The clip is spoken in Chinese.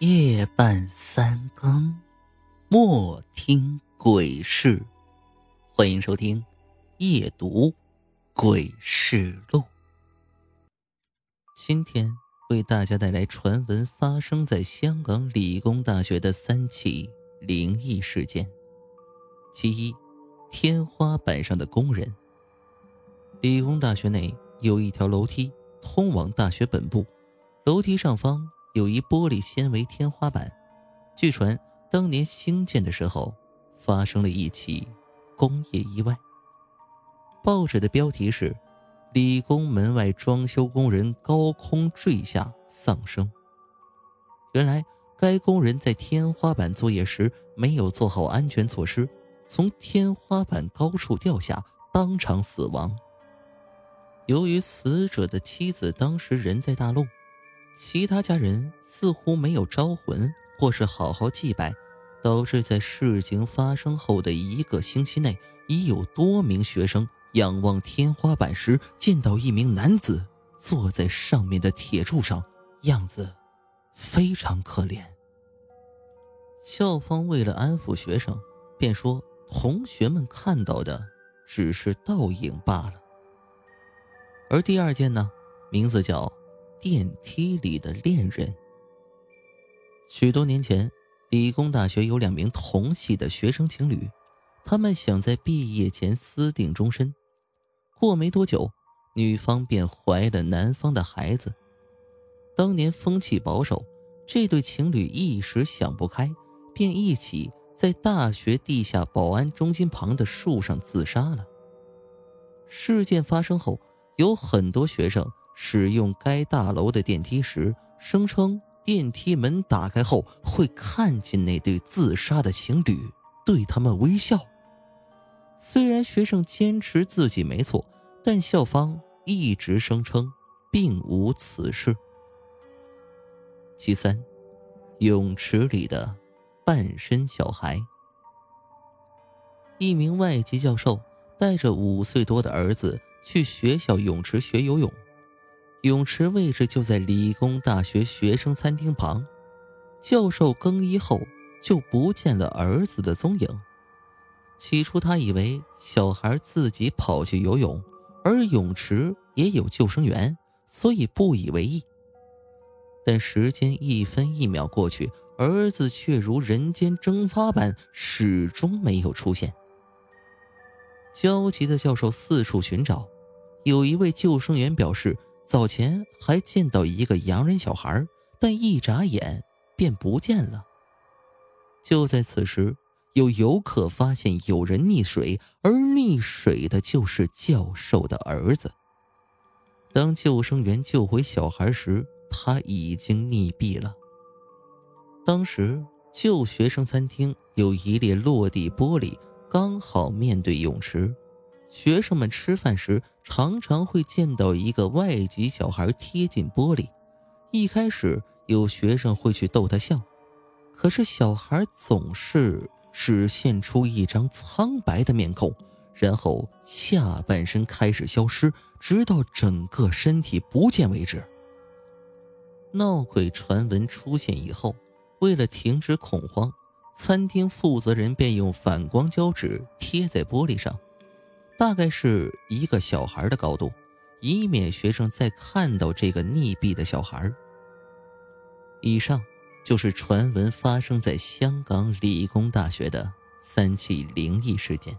夜半三更，莫听鬼事。欢迎收听《夜读鬼事录》。今天为大家带来传闻发生在香港理工大学的三起灵异事件。其一，天花板上的工人。理工大学内有一条楼梯通往大学本部，楼梯上方。有一玻璃纤维天花板，据传当年兴建的时候发生了一起工业意外。报纸的标题是“理工门外装修工人高空坠下丧生”。原来该工人在天花板作业时没有做好安全措施，从天花板高处掉下，当场死亡。由于死者的妻子当时人在大陆。其他家人似乎没有招魂，或是好好祭拜，导致在事情发生后的一个星期内，已有多名学生仰望天花板时，见到一名男子坐在上面的铁柱上，样子非常可怜。校方为了安抚学生，便说同学们看到的只是倒影罢了。而第二件呢，名字叫。电梯里的恋人。许多年前，理工大学有两名同系的学生情侣，他们想在毕业前私定终身。过没多久，女方便怀了男方的孩子。当年风气保守，这对情侣一时想不开，便一起在大学地下保安中心旁的树上自杀了。事件发生后，有很多学生。使用该大楼的电梯时，声称电梯门打开后会看见那对自杀的情侣对他们微笑。虽然学生坚持自己没错，但校方一直声称并无此事。其三，泳池里的半身小孩。一名外籍教授带着五岁多的儿子去学校泳池学游泳。泳池位置就在理工大学学生餐厅旁。教授更衣后就不见了儿子的踪影。起初他以为小孩自己跑去游泳，而泳池也有救生员，所以不以为意。但时间一分一秒过去，儿子却如人间蒸发般始终没有出现。焦急的教授四处寻找，有一位救生员表示。早前还见到一个洋人小孩，但一眨眼便不见了。就在此时，有游客发现有人溺水，而溺水的就是教授的儿子。当救生员救回小孩时，他已经溺毙了。当时旧学生餐厅有一列落地玻璃，刚好面对泳池。学生们吃饭时，常常会见到一个外籍小孩贴近玻璃。一开始，有学生会去逗他笑，可是小孩总是只现出一张苍白的面孔，然后下半身开始消失，直到整个身体不见为止。闹鬼传闻出现以后，为了停止恐慌，餐厅负责人便用反光胶纸贴在玻璃上。大概是一个小孩的高度，以免学生再看到这个溺毙的小孩。以上就是传闻发生在香港理工大学的三起灵异事件。